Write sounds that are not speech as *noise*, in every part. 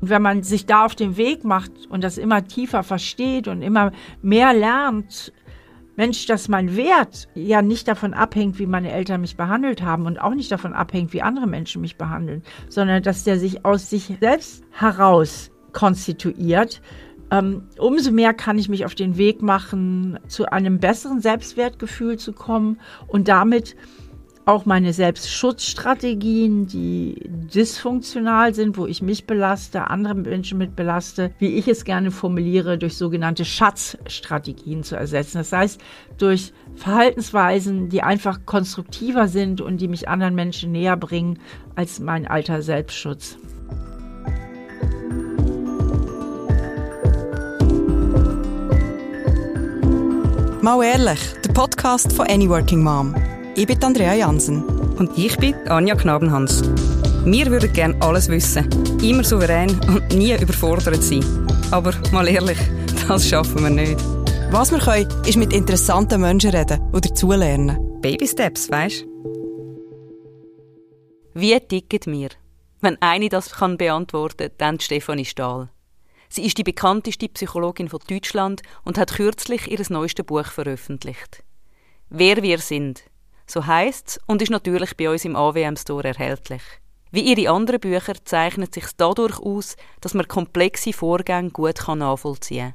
Und wenn man sich da auf den Weg macht und das immer tiefer versteht und immer mehr lernt, Mensch, dass mein Wert ja nicht davon abhängt, wie meine Eltern mich behandelt haben und auch nicht davon abhängt, wie andere Menschen mich behandeln, sondern dass der sich aus sich selbst heraus konstituiert, ähm, umso mehr kann ich mich auf den Weg machen, zu einem besseren Selbstwertgefühl zu kommen und damit auch meine Selbstschutzstrategien, die dysfunktional sind, wo ich mich belaste, andere Menschen mit belaste, wie ich es gerne formuliere, durch sogenannte Schatzstrategien zu ersetzen. Das heißt, durch Verhaltensweisen, die einfach konstruktiver sind und die mich anderen Menschen näher bringen als mein alter Selbstschutz. Mal ehrlich, der Podcast von Any Working Mom. Ich bin Andrea Jansen. Und ich bin Anja Knabenhans. Wir würden gerne alles wissen, immer souverän und nie überfordert sein. Aber mal ehrlich, *laughs* das schaffen wir nicht. Was wir können, ist mit interessanten Menschen reden und dazulernen. Baby Steps, weißt Wie ticken wir? Wenn eine das kann beantworten, dann Stefanie Stahl. Sie ist die bekannteste Psychologin von Deutschland und hat kürzlich ihr neuestes Buch veröffentlicht. Wer wir sind – so heisst's und ist natürlich bei uns im AWM Store erhältlich. Wie ihre anderen Bücher zeichnet sich dadurch aus, dass man komplexe Vorgänge gut nachvollziehen kann.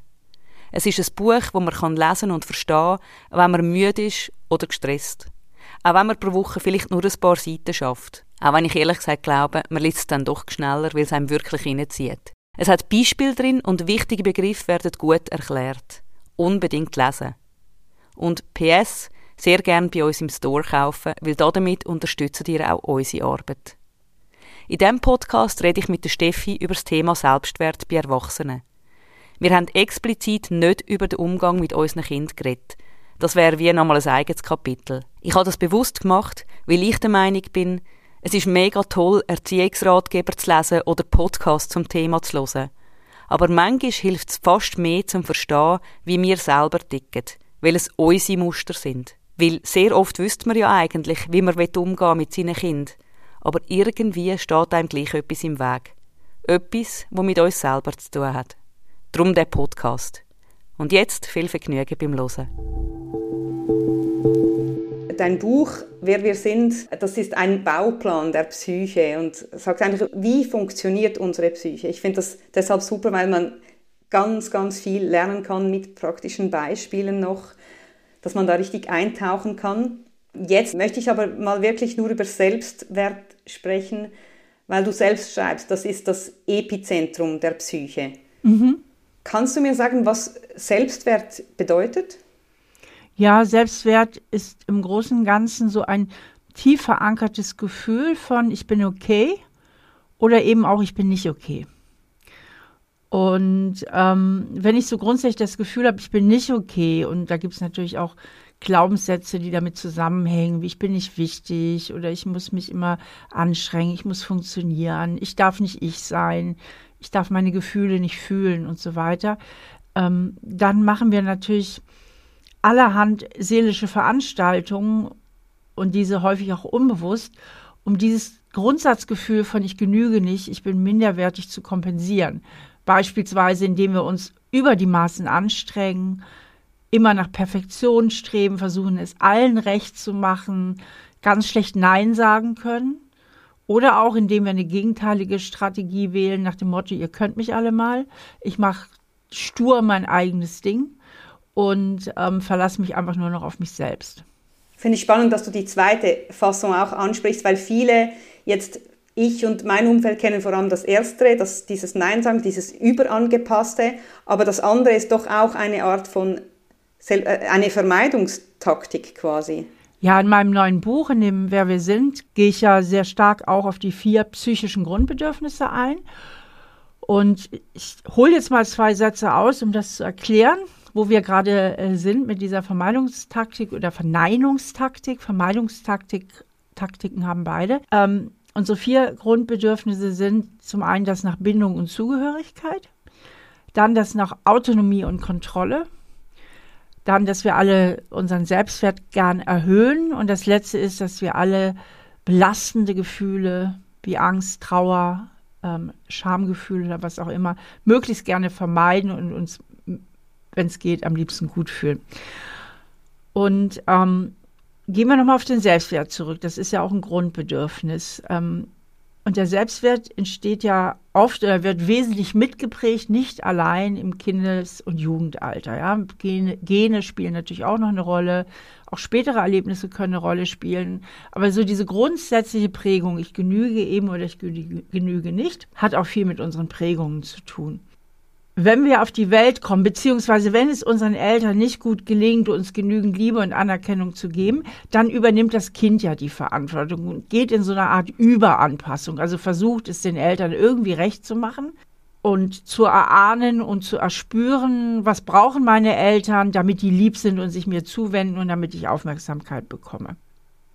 Es ist ein Buch, das man lesen und verstehen kann, wenn man müde ist oder gestresst. Auch wenn man pro Woche vielleicht nur ein paar Seiten schafft. Auch wenn ich ehrlich gesagt glaube, man liest es dann doch schneller, weil es einem wirklich reinzieht. Es hat Beispiele drin und wichtige Begriffe werden gut erklärt. Unbedingt lesen. Und PS, sehr gerne bei uns im Store kaufen, weil damit unterstützen ihr auch unsere Arbeit. In diesem Podcast rede ich mit der Steffi über das Thema Selbstwert bei Erwachsenen. Wir haben explizit nicht über den Umgang mit unseren Kindern geredet. Das wäre wie nochmal ein eigenes Kapitel. Ich habe das bewusst gemacht, weil ich der Meinung bin, es ist mega toll, Erziehungsratgeber zu lesen oder Podcasts zum Thema zu hören. Aber manchmal hilft es fast mehr zum Verstehen, wie wir selber ticken, weil es unsere Muster sind. Weil sehr oft wüsste man ja eigentlich, wie man umgehen mit seinen Kindern. Aber irgendwie steht einem gleich etwas im Weg. Etwas, was mit uns selber zu tun hat. Drum der Podcast. Und jetzt viel Vergnügen beim Hören. Dein Buch Wer wir sind, das ist ein Bauplan der Psyche und sagt eigentlich, wie funktioniert unsere Psyche. Ich finde das deshalb super, weil man ganz, ganz viel lernen kann mit praktischen Beispielen noch dass man da richtig eintauchen kann. Jetzt möchte ich aber mal wirklich nur über Selbstwert sprechen, weil du selbst schreibst, das ist das Epizentrum der Psyche. Mhm. Kannst du mir sagen, was Selbstwert bedeutet? Ja, Selbstwert ist im Großen und Ganzen so ein tief verankertes Gefühl von ich bin okay oder eben auch ich bin nicht okay. Und ähm, wenn ich so grundsätzlich das Gefühl habe, ich bin nicht okay, und da gibt es natürlich auch Glaubenssätze, die damit zusammenhängen, wie ich bin nicht wichtig oder ich muss mich immer anstrengen, ich muss funktionieren, ich darf nicht ich sein, ich darf meine Gefühle nicht fühlen und so weiter, ähm, dann machen wir natürlich allerhand seelische Veranstaltungen und diese häufig auch unbewusst, um dieses Grundsatzgefühl von ich genüge nicht, ich bin minderwertig zu kompensieren. Beispielsweise, indem wir uns über die Maßen anstrengen, immer nach Perfektion streben, versuchen es allen recht zu machen, ganz schlecht Nein sagen können. Oder auch indem wir eine gegenteilige Strategie wählen nach dem Motto, ihr könnt mich alle mal, ich mache stur mein eigenes Ding und ähm, verlasse mich einfach nur noch auf mich selbst. Finde ich spannend, dass du die zweite Fassung auch ansprichst, weil viele jetzt ich und mein Umfeld kennen vor allem das Erste, das, dieses Nein sagen, dieses Überangepasste, aber das andere ist doch auch eine Art von, äh, eine Vermeidungstaktik quasi. Ja, in meinem neuen Buch, in dem Wer wir sind, gehe ich ja sehr stark auch auf die vier psychischen Grundbedürfnisse ein. Und ich hole jetzt mal zwei Sätze aus, um das zu erklären, wo wir gerade äh, sind mit dieser Vermeidungstaktik oder Verneinungstaktik. Vermeidungstaktik, Taktiken haben beide. Ähm, Unsere vier Grundbedürfnisse sind zum einen das nach Bindung und Zugehörigkeit, dann das nach Autonomie und Kontrolle, dann, dass wir alle unseren Selbstwert gern erhöhen und das letzte ist, dass wir alle belastende Gefühle wie Angst, Trauer, ähm, Schamgefühl oder was auch immer, möglichst gerne vermeiden und uns, wenn es geht, am liebsten gut fühlen. Und ähm, gehen wir nochmal auf den Selbstwert zurück. Das ist ja auch ein Grundbedürfnis. Ähm, und der Selbstwert entsteht ja oft oder wird wesentlich mitgeprägt, nicht allein im Kindes- und Jugendalter. Ja. Gene, Gene spielen natürlich auch noch eine Rolle. Auch spätere Erlebnisse können eine Rolle spielen. Aber so diese grundsätzliche Prägung, ich genüge eben oder ich genüge nicht, hat auch viel mit unseren Prägungen zu tun wenn wir auf die Welt kommen, beziehungsweise wenn es unseren Eltern nicht gut gelingt, uns genügend Liebe und Anerkennung zu geben, dann übernimmt das Kind ja die Verantwortung und geht in so eine Art Überanpassung. Also versucht es den Eltern irgendwie recht zu machen und zu erahnen und zu erspüren, was brauchen meine Eltern, damit die lieb sind und sich mir zuwenden und damit ich Aufmerksamkeit bekomme.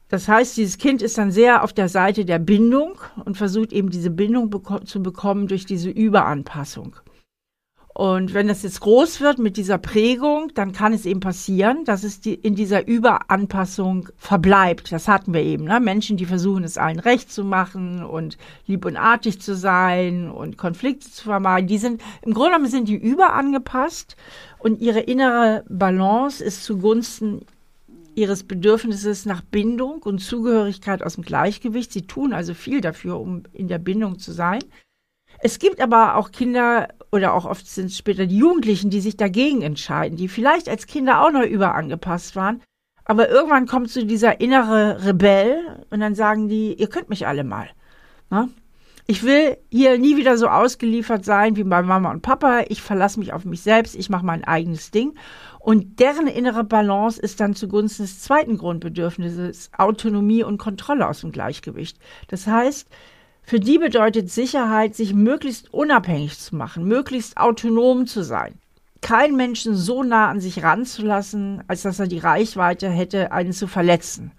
Das heißt, dieses Kind ist dann sehr auf der Seite der Bindung und versucht eben diese Bindung beko zu bekommen durch diese Überanpassung. Und wenn das jetzt groß wird mit dieser Prägung, dann kann es eben passieren, dass es die, in dieser Überanpassung verbleibt. Das hatten wir eben. Ne? Menschen, die versuchen, es allen recht zu machen und lieb und artig zu sein und Konflikte zu vermeiden, die sind, im Grunde genommen sind die überangepasst und ihre innere Balance ist zugunsten ihres Bedürfnisses nach Bindung und Zugehörigkeit aus dem Gleichgewicht. Sie tun also viel dafür, um in der Bindung zu sein. Es gibt aber auch Kinder oder auch oft sind es später die Jugendlichen, die sich dagegen entscheiden, die vielleicht als Kinder auch noch überangepasst waren. Aber irgendwann kommt so dieser innere Rebell und dann sagen die, ihr könnt mich alle mal. Na? Ich will hier nie wieder so ausgeliefert sein wie bei Mama und Papa. Ich verlasse mich auf mich selbst. Ich mache mein eigenes Ding. Und deren innere Balance ist dann zugunsten des zweiten Grundbedürfnisses Autonomie und Kontrolle aus dem Gleichgewicht. Das heißt, für die bedeutet Sicherheit, sich möglichst unabhängig zu machen, möglichst autonom zu sein. Keinen Menschen so nah an sich ranzulassen, als dass er die Reichweite hätte, einen zu verletzen.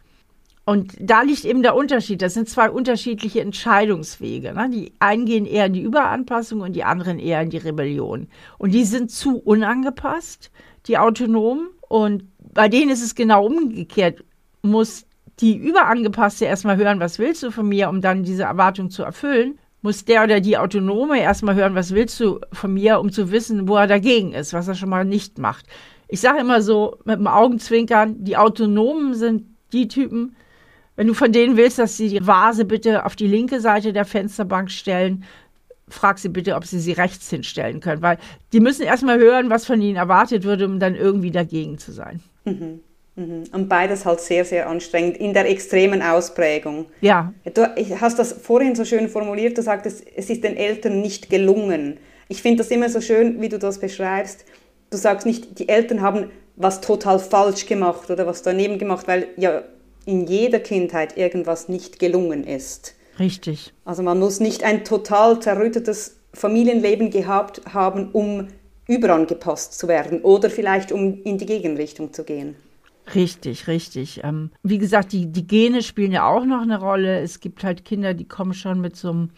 Und da liegt eben der Unterschied. Das sind zwei unterschiedliche Entscheidungswege. Ne? Die einen gehen eher in die Überanpassung und die anderen eher in die Rebellion. Und die sind zu unangepasst, die Autonomen. Und bei denen ist es genau umgekehrt. Muss die Überangepasste erstmal hören, was willst du von mir, um dann diese Erwartung zu erfüllen, muss der oder die Autonome erstmal hören, was willst du von mir, um zu wissen, wo er dagegen ist, was er schon mal nicht macht. Ich sage immer so mit dem Augenzwinkern, die Autonomen sind die Typen, wenn du von denen willst, dass sie die Vase bitte auf die linke Seite der Fensterbank stellen, frag sie bitte, ob sie sie rechts hinstellen können, weil die müssen erstmal hören, was von ihnen erwartet wird, um dann irgendwie dagegen zu sein. Mhm. Mhm. Und beides halt sehr, sehr anstrengend in der extremen Ausprägung. Ja. Du hast das vorhin so schön formuliert, du sagtest, es ist den Eltern nicht gelungen. Ich finde das immer so schön, wie du das beschreibst. Du sagst nicht, die Eltern haben was total falsch gemacht oder was daneben gemacht, weil ja in jeder Kindheit irgendwas nicht gelungen ist. Richtig. Also man muss nicht ein total zerrüttetes Familienleben gehabt haben, um überangepasst zu werden oder vielleicht um in die Gegenrichtung zu gehen. Richtig, richtig. Ähm, wie gesagt, die, die Gene spielen ja auch noch eine Rolle. Es gibt halt Kinder, die kommen schon mit so einem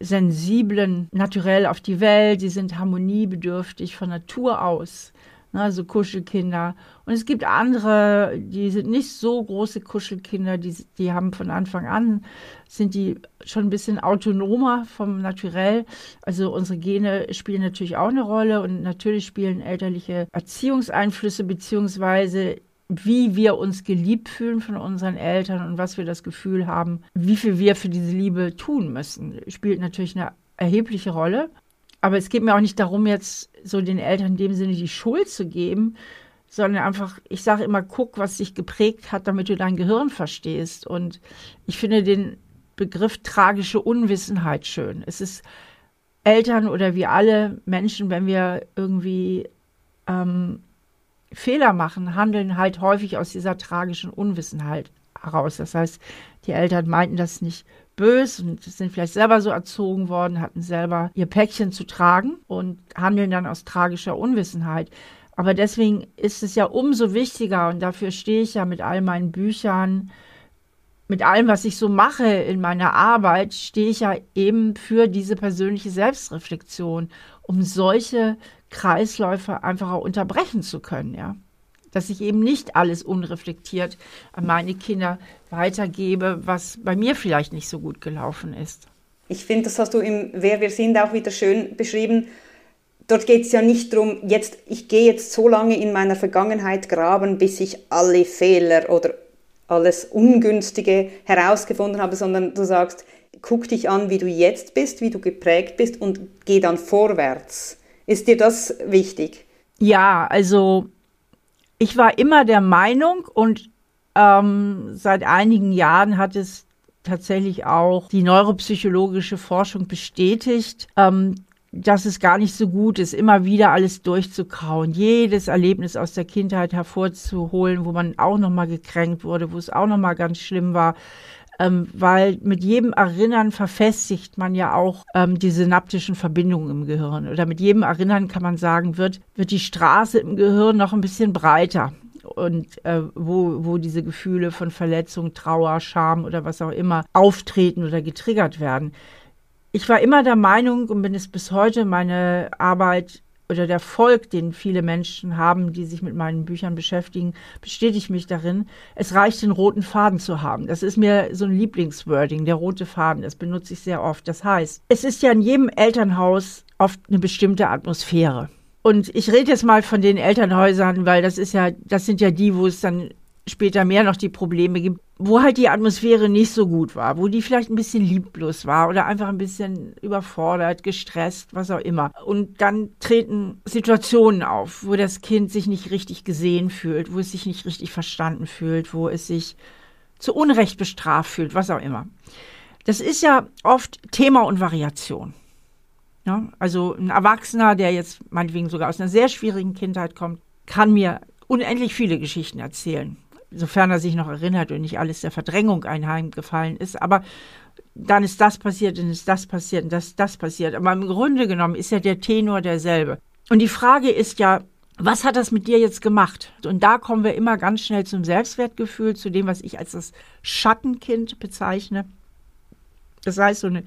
sensiblen Naturell auf die Welt. Die sind harmoniebedürftig von Natur aus. Ne, Kuschelkinder. Und es gibt andere, die sind nicht so große Kuschelkinder, die, die haben von Anfang an, sind die schon ein bisschen autonomer vom Naturell. Also unsere Gene spielen natürlich auch eine Rolle und natürlich spielen elterliche Erziehungseinflüsse beziehungsweise wie wir uns geliebt fühlen von unseren Eltern und was wir das Gefühl haben, wie viel wir für diese Liebe tun müssen, spielt natürlich eine erhebliche Rolle. Aber es geht mir auch nicht darum, jetzt so den Eltern in dem Sinne die Schuld zu geben, sondern einfach, ich sage immer, guck, was dich geprägt hat, damit du dein Gehirn verstehst. Und ich finde den Begriff tragische Unwissenheit schön. Es ist Eltern oder wir alle Menschen, wenn wir irgendwie ähm, Fehler machen, handeln halt häufig aus dieser tragischen Unwissenheit heraus. Das heißt, die Eltern meinten das nicht böse und sind vielleicht selber so erzogen worden, hatten selber ihr Päckchen zu tragen und handeln dann aus tragischer Unwissenheit. Aber deswegen ist es ja umso wichtiger und dafür stehe ich ja mit all meinen Büchern, mit allem, was ich so mache in meiner Arbeit, stehe ich ja eben für diese persönliche Selbstreflexion, um solche Kreisläufe einfach auch unterbrechen zu können, ja. Dass ich eben nicht alles unreflektiert an meine Kinder weitergebe, was bei mir vielleicht nicht so gut gelaufen ist. Ich finde, das hast du im Wer wir sind auch wieder schön beschrieben. Dort geht es ja nicht darum, jetzt, ich gehe jetzt so lange in meiner Vergangenheit graben, bis ich alle Fehler oder alles Ungünstige herausgefunden habe, sondern du sagst, guck dich an, wie du jetzt bist, wie du geprägt bist und geh dann vorwärts. Ist dir das wichtig? Ja, also ich war immer der Meinung und ähm, seit einigen Jahren hat es tatsächlich auch die neuropsychologische Forschung bestätigt, ähm, dass es gar nicht so gut ist, immer wieder alles durchzukauen, jedes Erlebnis aus der Kindheit hervorzuholen, wo man auch noch mal gekränkt wurde, wo es auch noch mal ganz schlimm war, ähm, weil mit jedem Erinnern verfestigt man ja auch ähm, die synaptischen Verbindungen im Gehirn. Oder mit jedem Erinnern kann man sagen, wird, wird die Straße im Gehirn noch ein bisschen breiter. Und äh, wo, wo diese Gefühle von Verletzung, Trauer, Scham oder was auch immer auftreten oder getriggert werden. Ich war immer der Meinung und bin es bis heute, meine Arbeit oder der Erfolg, den viele Menschen haben, die sich mit meinen Büchern beschäftigen, bestätigt mich darin, es reicht, den roten Faden zu haben. Das ist mir so ein Lieblingswording, der rote Faden. Das benutze ich sehr oft. Das heißt, es ist ja in jedem Elternhaus oft eine bestimmte Atmosphäre. Und ich rede jetzt mal von den Elternhäusern, weil das ist ja, das sind ja die, wo es dann später mehr noch die Probleme gibt, wo halt die Atmosphäre nicht so gut war, wo die vielleicht ein bisschen lieblos war oder einfach ein bisschen überfordert, gestresst, was auch immer. Und dann treten Situationen auf, wo das Kind sich nicht richtig gesehen fühlt, wo es sich nicht richtig verstanden fühlt, wo es sich zu Unrecht bestraft fühlt, was auch immer. Das ist ja oft Thema und Variation. Ja, also ein Erwachsener, der jetzt meinetwegen sogar aus einer sehr schwierigen Kindheit kommt, kann mir unendlich viele Geschichten erzählen sofern er sich noch erinnert und nicht alles der Verdrängung einheimgefallen ist. Aber dann ist das passiert, dann ist das passiert und das, das passiert. Aber im Grunde genommen ist ja der Tenor derselbe. Und die Frage ist ja, was hat das mit dir jetzt gemacht? Und da kommen wir immer ganz schnell zum Selbstwertgefühl, zu dem, was ich als das Schattenkind bezeichne. Das heißt, so eine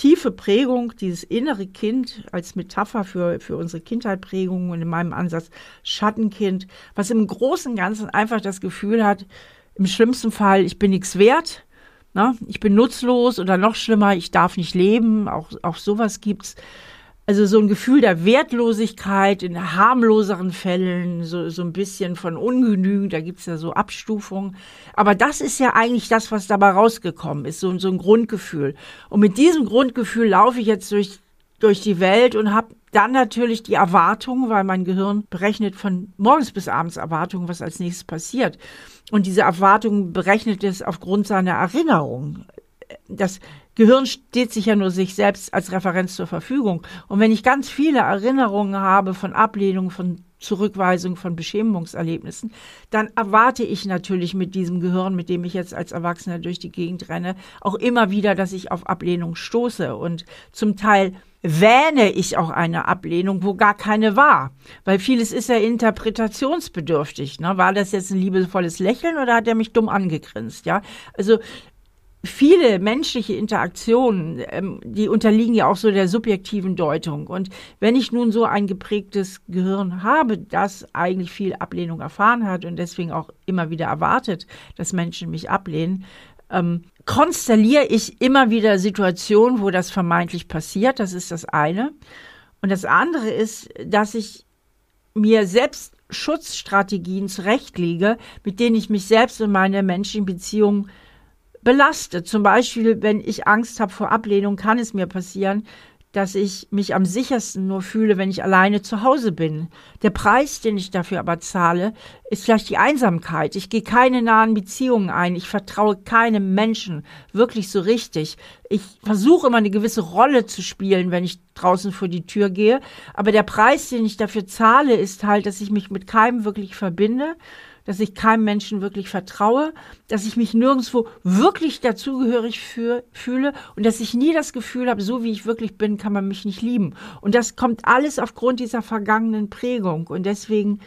tiefe Prägung, dieses innere Kind als Metapher für, für unsere Kindheitprägung und in meinem Ansatz Schattenkind, was im Großen und Ganzen einfach das Gefühl hat, im schlimmsten Fall, ich bin nichts wert, ne? ich bin nutzlos oder noch schlimmer, ich darf nicht leben, auch, auch sowas gibt's. Also so ein Gefühl der Wertlosigkeit in harmloseren Fällen, so, so ein bisschen von Ungenügen, da gibt's ja so Abstufungen. Aber das ist ja eigentlich das, was dabei rausgekommen ist, so, so ein Grundgefühl. Und mit diesem Grundgefühl laufe ich jetzt durch, durch die Welt und habe dann natürlich die Erwartung, weil mein Gehirn berechnet von morgens bis abends Erwartungen, was als nächstes passiert. Und diese Erwartung berechnet es aufgrund seiner Erinnerung. Das Gehirn steht sich ja nur sich selbst als Referenz zur Verfügung. Und wenn ich ganz viele Erinnerungen habe von Ablehnung, von Zurückweisung, von Beschämungserlebnissen, dann erwarte ich natürlich mit diesem Gehirn, mit dem ich jetzt als Erwachsener durch die Gegend renne, auch immer wieder, dass ich auf Ablehnung stoße. Und zum Teil wähne ich auch eine Ablehnung, wo gar keine war. Weil vieles ist ja interpretationsbedürftig. Ne? War das jetzt ein liebevolles Lächeln oder hat er mich dumm angegrinst? Ja, also viele menschliche Interaktionen, ähm, die unterliegen ja auch so der subjektiven Deutung. Und wenn ich nun so ein geprägtes Gehirn habe, das eigentlich viel Ablehnung erfahren hat und deswegen auch immer wieder erwartet, dass Menschen mich ablehnen, ähm, konstelliere ich immer wieder Situationen, wo das vermeintlich passiert. Das ist das eine. Und das andere ist, dass ich mir selbst Schutzstrategien zurechtlege, mit denen ich mich selbst und meine menschlichen Beziehungen belastet. Zum Beispiel, wenn ich Angst habe vor Ablehnung, kann es mir passieren, dass ich mich am sichersten nur fühle, wenn ich alleine zu Hause bin. Der Preis, den ich dafür aber zahle, ist vielleicht die Einsamkeit. Ich gehe keine nahen Beziehungen ein. Ich vertraue keinem Menschen wirklich so richtig. Ich versuche immer eine gewisse Rolle zu spielen, wenn ich draußen vor die Tür gehe. Aber der Preis, den ich dafür zahle, ist halt, dass ich mich mit keinem wirklich verbinde dass ich keinem Menschen wirklich vertraue, dass ich mich nirgendwo wirklich dazugehörig für, fühle und dass ich nie das Gefühl habe, so wie ich wirklich bin, kann man mich nicht lieben. Und das kommt alles aufgrund dieser vergangenen Prägung. Und deswegen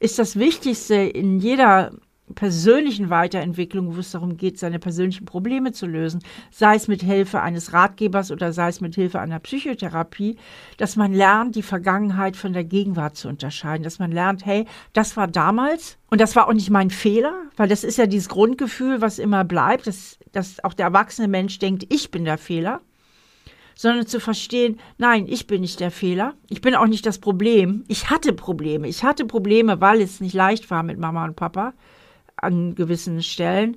ist das Wichtigste in jeder persönlichen Weiterentwicklung, wo es darum geht, seine persönlichen Probleme zu lösen, sei es mit Hilfe eines Ratgebers oder sei es mit Hilfe einer Psychotherapie, dass man lernt, die Vergangenheit von der Gegenwart zu unterscheiden, dass man lernt, hey, das war damals und das war auch nicht mein Fehler, weil das ist ja dieses Grundgefühl, was immer bleibt, dass, dass auch der erwachsene Mensch denkt, ich bin der Fehler. sondern zu verstehen, nein, ich bin nicht der Fehler, ich bin auch nicht das Problem. Ich hatte Probleme. Ich hatte Probleme, weil es nicht leicht war mit Mama und Papa an gewissen Stellen.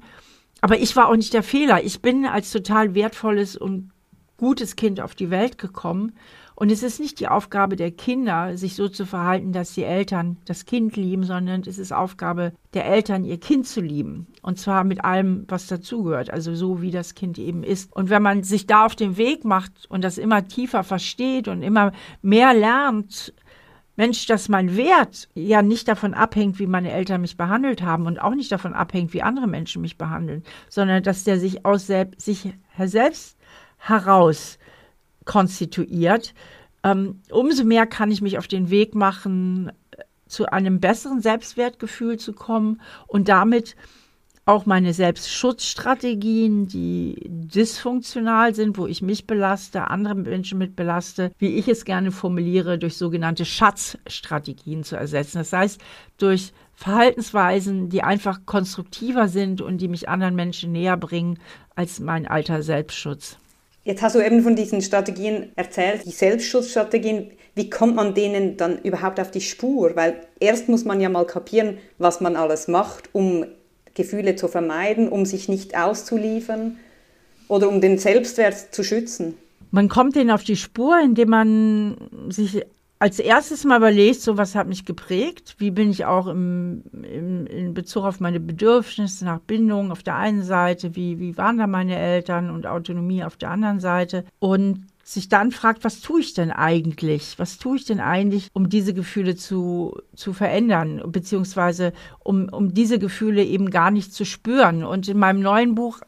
Aber ich war auch nicht der Fehler. Ich bin als total wertvolles und gutes Kind auf die Welt gekommen. Und es ist nicht die Aufgabe der Kinder, sich so zu verhalten, dass die Eltern das Kind lieben, sondern es ist Aufgabe der Eltern, ihr Kind zu lieben. Und zwar mit allem, was dazugehört, also so wie das Kind eben ist. Und wenn man sich da auf den Weg macht und das immer tiefer versteht und immer mehr lernt, Mensch, dass mein Wert ja nicht davon abhängt, wie meine Eltern mich behandelt haben und auch nicht davon abhängt, wie andere Menschen mich behandeln, sondern dass der sich aus selbst, sich selbst heraus konstituiert, ähm, umso mehr kann ich mich auf den Weg machen, zu einem besseren Selbstwertgefühl zu kommen und damit auch meine Selbstschutzstrategien, die dysfunktional sind, wo ich mich belaste, andere Menschen mit belaste, wie ich es gerne formuliere, durch sogenannte Schatzstrategien zu ersetzen. Das heißt, durch Verhaltensweisen, die einfach konstruktiver sind und die mich anderen Menschen näher bringen als mein alter Selbstschutz. Jetzt hast du eben von diesen Strategien erzählt, die Selbstschutzstrategien. Wie kommt man denen dann überhaupt auf die Spur? Weil erst muss man ja mal kapieren, was man alles macht, um Gefühle zu vermeiden, um sich nicht auszuliefern oder um den Selbstwert zu schützen. Man kommt denen auf die Spur, indem man sich als erstes mal überlegt, so was hat mich geprägt, wie bin ich auch im, im, in Bezug auf meine Bedürfnisse nach Bindung auf der einen Seite, wie, wie waren da meine Eltern und Autonomie auf der anderen Seite? Und sich dann fragt, was tue ich denn eigentlich? Was tue ich denn eigentlich, um diese Gefühle zu, zu verändern, beziehungsweise um, um diese Gefühle eben gar nicht zu spüren? Und in meinem neuen Buch,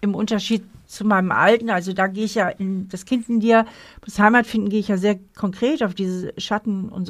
im Unterschied zu meinem alten, also da gehe ich ja in das Kind in dir, das Heimat finden, gehe ich ja sehr konkret auf diese Schatten- und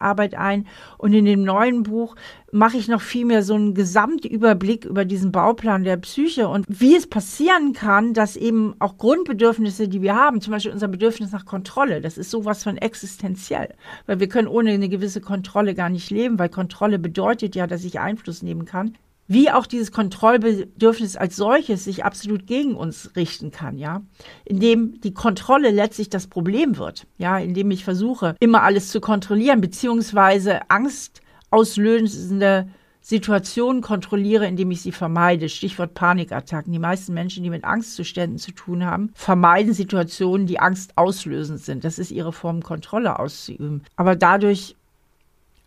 Sonnenkindarbeit ein. Und in dem neuen Buch mache ich noch viel mehr so einen Gesamtüberblick über diesen Bauplan der Psyche und wie es passieren kann, dass eben auch Grundbedürfnisse, die wir haben, zum Beispiel unser Bedürfnis nach Kontrolle, das ist sowas von existenziell. Weil wir können ohne eine gewisse Kontrolle gar nicht leben, weil Kontrolle bedeutet ja, dass ich Einfluss nehmen kann wie auch dieses Kontrollbedürfnis als solches sich absolut gegen uns richten kann, ja, indem die Kontrolle letztlich das Problem wird, ja, indem ich versuche, immer alles zu kontrollieren, beziehungsweise angstauslösende Situationen kontrolliere, indem ich sie vermeide. Stichwort Panikattacken. Die meisten Menschen, die mit Angstzuständen zu tun haben, vermeiden Situationen, die angstauslösend sind. Das ist ihre Form, Kontrolle auszuüben. Aber dadurch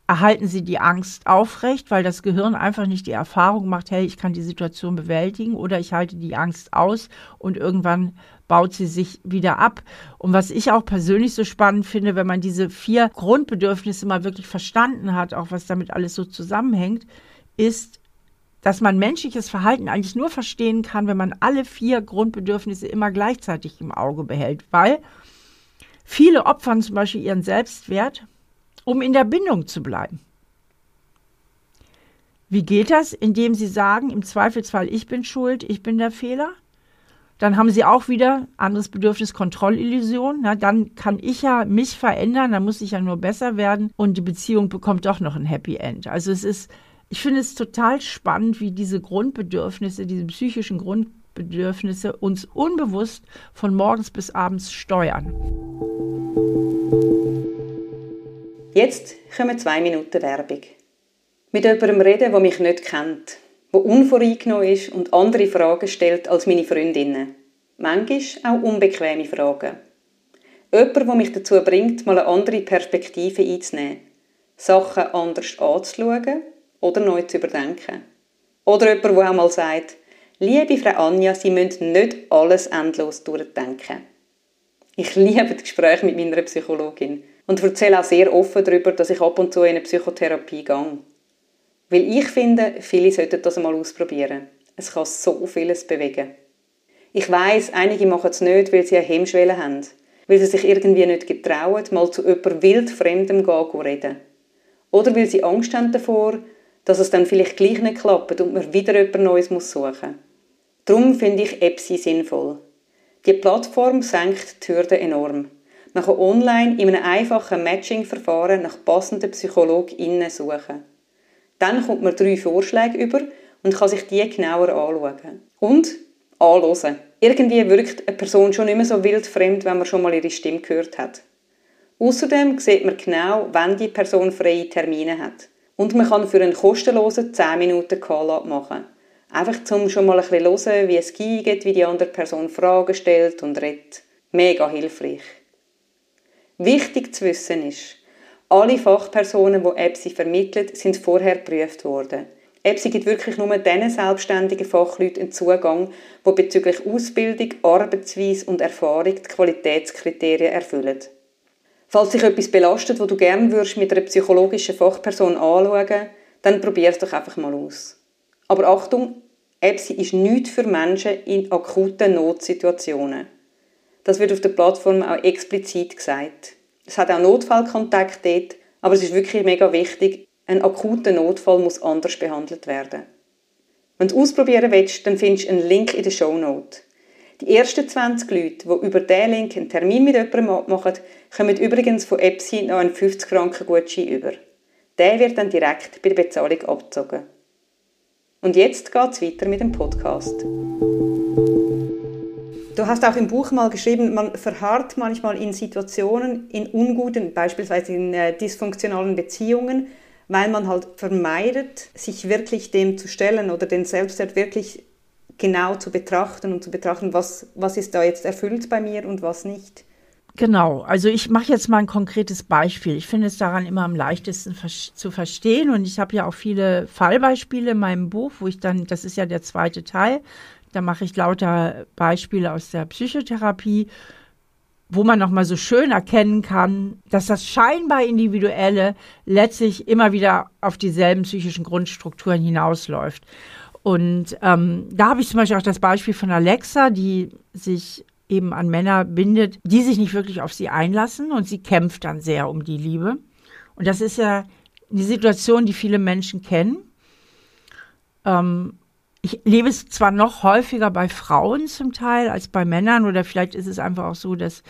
erhalten sie die Angst aufrecht, weil das Gehirn einfach nicht die Erfahrung macht, hey, ich kann die Situation bewältigen oder ich halte die Angst aus und irgendwann baut sie sich wieder ab. Und was ich auch persönlich so spannend finde, wenn man diese vier Grundbedürfnisse mal wirklich verstanden hat, auch was damit alles so zusammenhängt, ist, dass man menschliches Verhalten eigentlich nur verstehen kann, wenn man alle vier Grundbedürfnisse immer gleichzeitig im Auge behält, weil viele opfern zum Beispiel ihren Selbstwert um in der Bindung zu bleiben. Wie geht das? Indem Sie sagen, im Zweifelsfall, ich bin schuld, ich bin der Fehler. Dann haben Sie auch wieder anderes Bedürfnis Kontrollillusion. Na, dann kann ich ja mich verändern, dann muss ich ja nur besser werden und die Beziehung bekommt doch noch ein Happy End. Also es ist, ich finde es total spannend, wie diese Grundbedürfnisse, diese psychischen Grundbedürfnisse uns unbewusst von morgens bis abends steuern. Jetzt kommen zwei Minuten Werbung. Mit jemandem reden, der mich nicht kennt, der unvoreingenommen ist und andere Fragen stellt als meine Freundinnen. Manchmal auch unbequeme Fragen. Jemand, der mich dazu bringt, mal eine andere Perspektive einzunehmen, Sachen anders anzuschauen oder neu zu überdenken. Oder jemand, der auch mal sagt, liebe Frau Anja, Sie müssen nicht alles endlos durchdenken. Ich liebe das Gespräch mit meiner Psychologin und erzähle auch sehr offen darüber, dass ich ab und zu in eine Psychotherapie gehe. Weil ich finde, viele sollten das einmal ausprobieren. Es kann so vieles bewegen. Ich weiß, einige machen es nicht, weil sie eine Hemmschwelle haben. Weil sie sich irgendwie nicht getrauen, mal zu jemandem wildfremdem gehen reden. Oder weil sie Angst haben davor, dass es dann vielleicht gleich nicht klappt und man wieder jemand Neues suchen muss. Darum finde ich EPSI sinnvoll. Die Plattform senkt die Hürde enorm. Kann online in einem einfachen Matching-Verfahren nach passenden PsychologInnen suchen. Dann kommt man drei Vorschläge über und kann sich die genauer anschauen. Und Anhören. Irgendwie wirkt eine Person schon nicht mehr so wildfremd, wenn man schon mal ihre Stimme gehört hat. Außerdem sieht man genau, wann die Person freie Termine hat. Und man kann für einen kostenlosen 10 Minuten Call machen. Einfach um schon mal ein bisschen hören, wie es geht, wie die andere Person Fragen stellt und redet. Mega hilfreich. Wichtig zu wissen ist, alle Fachpersonen, die EPSI vermitteln, sind vorher geprüft worden. EPSI gibt wirklich nur diesen selbstständigen Fachleuten einen Zugang, die bezüglich Ausbildung, Arbeitsweise und Erfahrung die Qualitätskriterien erfüllen. Falls dich etwas belastet, wo du gerne würdest mit einer psychologischen Fachperson anschauen, dann probier es doch einfach mal aus. Aber Achtung, EPSI ist nichts für Menschen in akuten Notsituationen. Das wird auf der Plattform auch explizit gesagt. Es hat auch Notfallkontakt dort, aber es ist wirklich mega wichtig, ein akuter Notfall muss anders behandelt werden. Wenn du ausprobieren willst, dann findest du einen Link in der Show Note. Die ersten 20 Leute, die über diesen Link einen Termin mit jemandem machen, kommen übrigens von EPSI noch einen 50 Franken Gutschein über. Der wird dann direkt bei der Bezahlung abgezogen. Und jetzt geht es weiter mit dem Podcast. Du hast auch im Buch mal geschrieben, man verharrt manchmal in Situationen, in unguten, beispielsweise in äh, dysfunktionalen Beziehungen, weil man halt vermeidet, sich wirklich dem zu stellen oder den Selbstwert wirklich genau zu betrachten und zu betrachten, was, was ist da jetzt erfüllt bei mir und was nicht. Genau, also ich mache jetzt mal ein konkretes Beispiel. Ich finde es daran immer am leichtesten zu verstehen und ich habe ja auch viele Fallbeispiele in meinem Buch, wo ich dann, das ist ja der zweite Teil, da mache ich lauter Beispiele aus der Psychotherapie, wo man nochmal so schön erkennen kann, dass das scheinbar Individuelle letztlich immer wieder auf dieselben psychischen Grundstrukturen hinausläuft. Und ähm, da habe ich zum Beispiel auch das Beispiel von Alexa, die sich eben an Männer bindet, die sich nicht wirklich auf sie einlassen und sie kämpft dann sehr um die Liebe. Und das ist ja eine Situation, die viele Menschen kennen. Ähm, ich lebe es zwar noch häufiger bei Frauen zum Teil als bei Männern oder vielleicht ist es einfach auch so, dass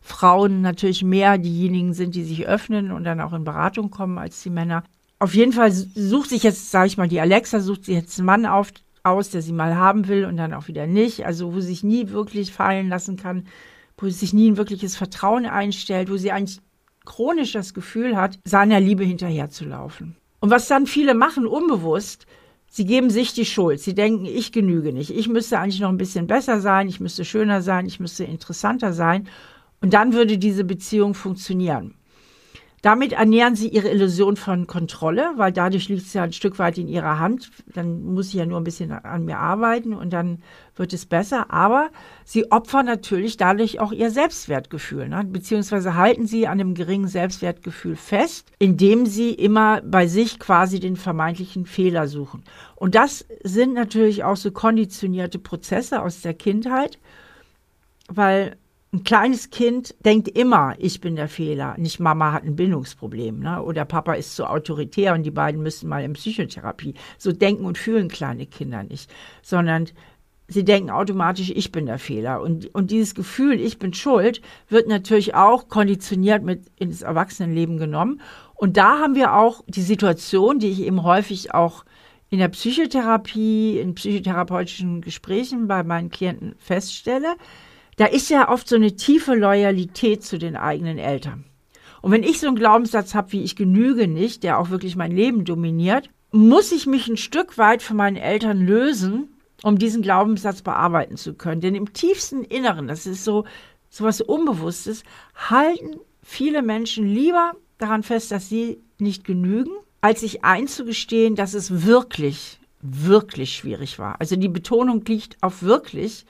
Frauen natürlich mehr diejenigen sind, die sich öffnen und dann auch in Beratung kommen als die Männer auf jeden Fall sucht sich jetzt, sage ich mal, die Alexa sucht sich jetzt einen Mann auf, aus, der sie mal haben will und dann auch wieder nicht. Also wo sie sich nie wirklich fallen lassen kann, wo sie sich nie ein wirkliches Vertrauen einstellt, wo sie eigentlich chronisch das Gefühl hat, seiner Liebe hinterherzulaufen. Und was dann viele machen, unbewusst, sie geben sich die Schuld. Sie denken, ich genüge nicht. Ich müsste eigentlich noch ein bisschen besser sein, ich müsste schöner sein, ich müsste interessanter sein. Und dann würde diese Beziehung funktionieren. Damit ernähren sie ihre Illusion von Kontrolle, weil dadurch liegt es ja ein Stück weit in ihrer Hand. Dann muss ich ja nur ein bisschen an mir arbeiten und dann wird es besser. Aber sie opfern natürlich dadurch auch ihr Selbstwertgefühl, ne? beziehungsweise halten sie an einem geringen Selbstwertgefühl fest, indem sie immer bei sich quasi den vermeintlichen Fehler suchen. Und das sind natürlich auch so konditionierte Prozesse aus der Kindheit, weil ein kleines Kind denkt immer, ich bin der Fehler, nicht Mama hat ein Bindungsproblem ne? oder Papa ist zu autoritär und die beiden müssen mal in Psychotherapie. So denken und fühlen kleine Kinder nicht, sondern sie denken automatisch, ich bin der Fehler. Und, und dieses Gefühl, ich bin schuld, wird natürlich auch konditioniert mit ins Erwachsenenleben genommen. Und da haben wir auch die Situation, die ich eben häufig auch in der Psychotherapie, in psychotherapeutischen Gesprächen bei meinen Klienten feststelle, da ist ja oft so eine tiefe Loyalität zu den eigenen Eltern. Und wenn ich so einen Glaubenssatz habe, wie ich genüge nicht, der auch wirklich mein Leben dominiert, muss ich mich ein Stück weit von meinen Eltern lösen, um diesen Glaubenssatz bearbeiten zu können. Denn im tiefsten Inneren, das ist so, so was Unbewusstes, halten viele Menschen lieber daran fest, dass sie nicht genügen, als sich einzugestehen, dass es wirklich, wirklich schwierig war. Also die Betonung liegt auf wirklich,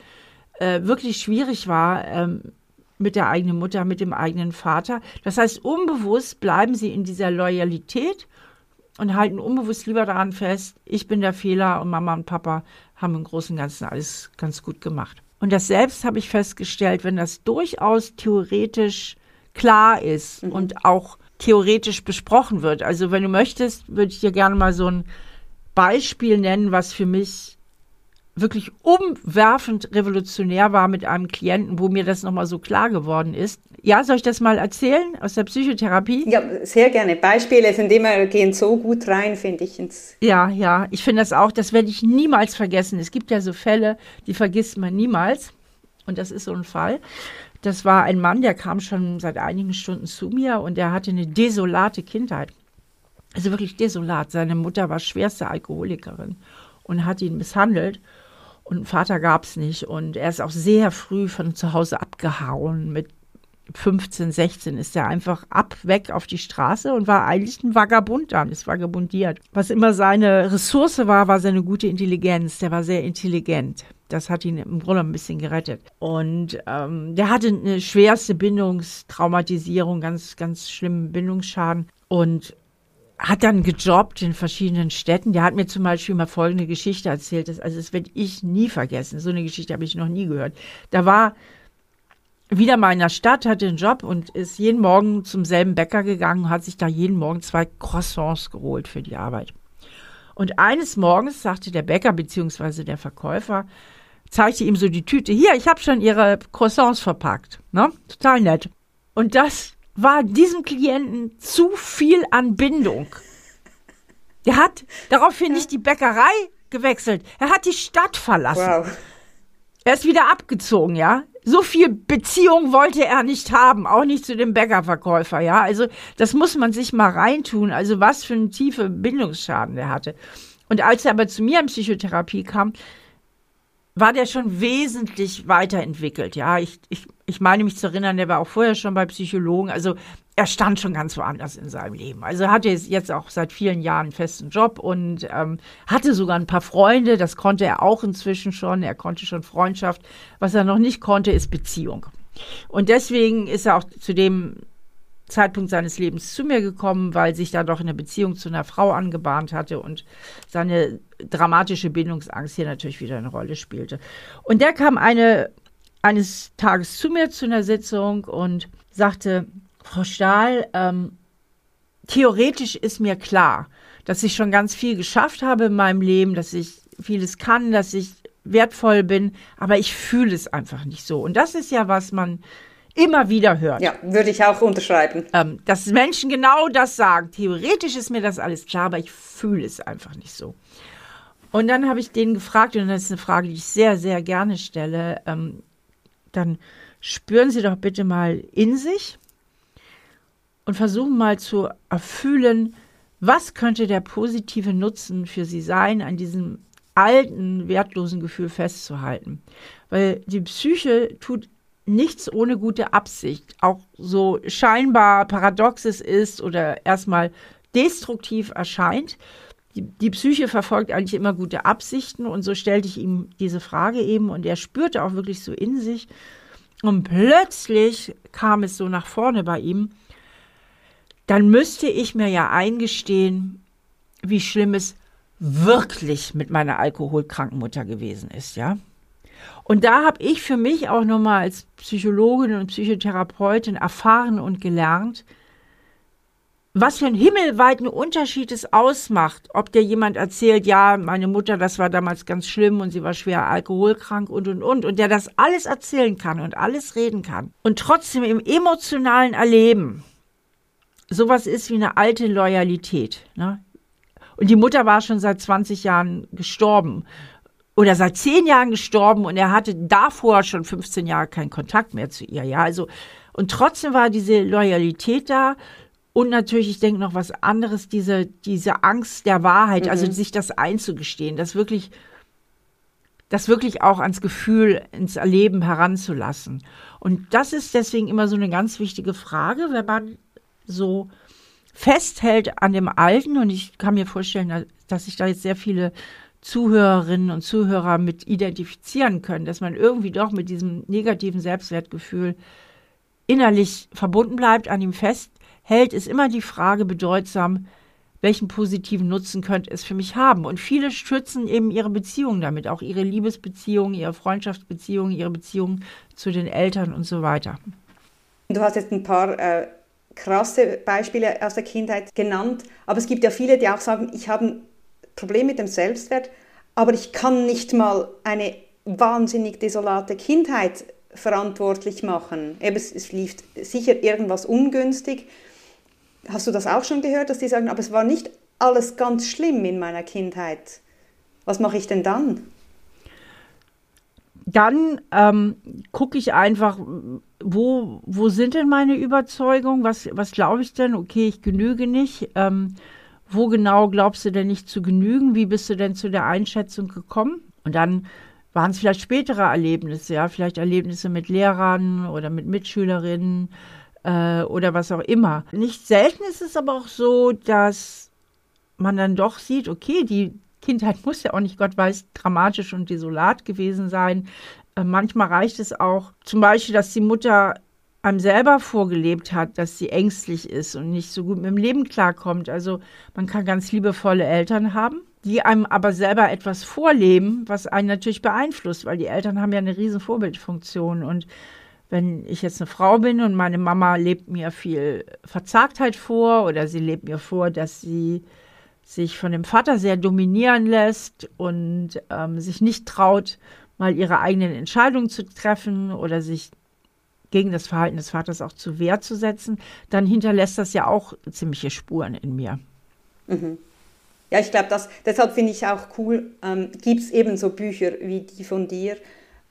äh, wirklich schwierig war ähm, mit der eigenen Mutter, mit dem eigenen Vater. Das heißt, unbewusst bleiben sie in dieser Loyalität und halten unbewusst lieber daran fest, ich bin der Fehler und Mama und Papa haben im Großen und Ganzen alles ganz gut gemacht. Und das selbst habe ich festgestellt, wenn das durchaus theoretisch klar ist mhm. und auch theoretisch besprochen wird. Also wenn du möchtest, würde ich dir gerne mal so ein Beispiel nennen, was für mich wirklich umwerfend revolutionär war mit einem Klienten, wo mir das nochmal so klar geworden ist. Ja, soll ich das mal erzählen aus der Psychotherapie? Ja, sehr gerne. Beispiele sind immer, gehen so gut rein, finde ich. Ins ja, ja, ich finde das auch, das werde ich niemals vergessen. Es gibt ja so Fälle, die vergisst man niemals. Und das ist so ein Fall. Das war ein Mann, der kam schon seit einigen Stunden zu mir und der hatte eine desolate Kindheit. Also wirklich desolat. Seine Mutter war schwerste Alkoholikerin und hat ihn misshandelt. Und einen Vater gab es nicht. Und er ist auch sehr früh von zu Hause abgehauen. Mit 15, 16 ist er einfach ab, weg auf die Straße und war eigentlich ein Vagabund dann, ist vagabundiert. Was immer seine Ressource war, war seine gute Intelligenz. Der war sehr intelligent. Das hat ihn im Grunde ein bisschen gerettet. Und ähm, der hatte eine schwerste Bindungstraumatisierung, ganz, ganz schlimmen Bindungsschaden. Und hat dann gejobbt in verschiedenen Städten. Der hat mir zum Beispiel mal folgende Geschichte erzählt. Also das werde ich nie vergessen. So eine Geschichte habe ich noch nie gehört. Da war wieder mal in der Stadt, hatte einen Job und ist jeden Morgen zum selben Bäcker gegangen und hat sich da jeden Morgen zwei Croissants geholt für die Arbeit. Und eines Morgens sagte der Bäcker bzw. der Verkäufer, zeigte ihm so die Tüte, hier, ich habe schon Ihre Croissants verpackt. Ne? Total nett. Und das war diesem Klienten zu viel an Bindung. Der hat daraufhin nicht die Bäckerei gewechselt. Er hat die Stadt verlassen. Wow. Er ist wieder abgezogen, ja. So viel Beziehung wollte er nicht haben, auch nicht zu dem Bäckerverkäufer, ja. Also, das muss man sich mal reintun. Also, was für einen tiefe Bindungsschaden der hatte. Und als er aber zu mir in Psychotherapie kam, war der schon wesentlich weiterentwickelt. Ja, ich, ich, ich meine mich zu erinnern, der war auch vorher schon bei Psychologen. Also er stand schon ganz woanders in seinem Leben. Also hatte jetzt auch seit vielen Jahren einen festen Job und ähm, hatte sogar ein paar Freunde. Das konnte er auch inzwischen schon. Er konnte schon Freundschaft. Was er noch nicht konnte, ist Beziehung. Und deswegen ist er auch zu dem Zeitpunkt seines Lebens zu mir gekommen, weil sich da doch eine Beziehung zu einer Frau angebahnt hatte und seine dramatische Bindungsangst hier natürlich wieder eine Rolle spielte. Und der kam eine, eines Tages zu mir zu einer Sitzung und sagte, Frau Stahl, ähm, theoretisch ist mir klar, dass ich schon ganz viel geschafft habe in meinem Leben, dass ich vieles kann, dass ich wertvoll bin, aber ich fühle es einfach nicht so. Und das ist ja, was man immer wieder hört. Ja, würde ich auch unterschreiben. Ähm, dass Menschen genau das sagen. Theoretisch ist mir das alles klar, aber ich fühle es einfach nicht so. Und dann habe ich den gefragt, und das ist eine Frage, die ich sehr, sehr gerne stelle. Ähm, dann spüren Sie doch bitte mal in sich und versuchen mal zu erfüllen, was könnte der positive Nutzen für Sie sein, an diesem alten, wertlosen Gefühl festzuhalten. Weil die Psyche tut nichts ohne gute Absicht, auch so scheinbar paradoxes ist oder erstmal destruktiv erscheint. Die, die, Psyche verfolgt eigentlich immer gute Absichten und so stellte ich ihm diese Frage eben und er spürte auch wirklich so in sich und plötzlich kam es so nach vorne bei ihm, dann müsste ich mir ja eingestehen, wie schlimm es wirklich mit meiner alkoholkranken Mutter gewesen ist, ja. Und da habe ich für mich auch nochmal als Psychologin und Psychotherapeutin erfahren und gelernt, was für einen himmelweiten Unterschied es ausmacht, ob dir jemand erzählt, ja, meine Mutter, das war damals ganz schlimm und sie war schwer alkoholkrank und und und und der das alles erzählen kann und alles reden kann und trotzdem im emotionalen Erleben sowas ist wie eine alte Loyalität. Ne? Und die Mutter war schon seit 20 Jahren gestorben oder seit zehn Jahren gestorben und er hatte davor schon 15 Jahre keinen Kontakt mehr zu ihr. Ja, also, und trotzdem war diese Loyalität da. Und natürlich, ich denke noch was anderes, diese, diese Angst der Wahrheit, also mhm. also sich das einzugestehen, das wirklich, das wirklich auch ans Gefühl, ins Erleben heranzulassen. Und das ist deswegen immer so eine ganz wichtige Frage, wenn man so festhält an dem Alten. Und ich kann mir vorstellen, dass sich da jetzt sehr viele Zuhörerinnen und Zuhörer mit identifizieren können, dass man irgendwie doch mit diesem negativen Selbstwertgefühl innerlich verbunden bleibt, an ihm festhält, ist immer die Frage bedeutsam, welchen positiven Nutzen könnte es für mich haben? Und viele stützen eben ihre Beziehungen damit, auch ihre Liebesbeziehungen, ihre Freundschaftsbeziehungen, ihre Beziehungen zu den Eltern und so weiter. Du hast jetzt ein paar äh, krasse Beispiele aus der Kindheit genannt, aber es gibt ja viele, die auch sagen, ich habe Problem mit dem Selbstwert, aber ich kann nicht mal eine wahnsinnig desolate Kindheit verantwortlich machen. Eben, es lief sicher irgendwas ungünstig. Hast du das auch schon gehört, dass die sagen, aber es war nicht alles ganz schlimm in meiner Kindheit. Was mache ich denn dann? Dann ähm, gucke ich einfach, wo, wo sind denn meine Überzeugungen? Was, was glaube ich denn? Okay, ich genüge nicht. Ähm, wo genau glaubst du denn nicht zu genügen? Wie bist du denn zu der Einschätzung gekommen? Und dann waren es vielleicht spätere Erlebnisse, ja, vielleicht Erlebnisse mit Lehrern oder mit Mitschülerinnen äh, oder was auch immer. Nicht selten ist es aber auch so, dass man dann doch sieht, okay, die Kindheit muss ja auch nicht, Gott weiß, dramatisch und desolat gewesen sein. Äh, manchmal reicht es auch zum Beispiel, dass die Mutter einem selber vorgelebt hat, dass sie ängstlich ist und nicht so gut mit dem Leben klarkommt. Also man kann ganz liebevolle Eltern haben, die einem aber selber etwas vorleben, was einen natürlich beeinflusst, weil die Eltern haben ja eine riesen Vorbildfunktion. Und wenn ich jetzt eine Frau bin und meine Mama lebt mir viel Verzagtheit vor oder sie lebt mir vor, dass sie sich von dem Vater sehr dominieren lässt und ähm, sich nicht traut, mal ihre eigenen Entscheidungen zu treffen oder sich gegen das Verhalten des Vaters auch zu Wehr zu setzen, dann hinterlässt das ja auch ziemliche Spuren in mir. Mhm. Ja, ich glaube, deshalb finde ich auch cool, ähm, gibt es eben so Bücher wie die von dir,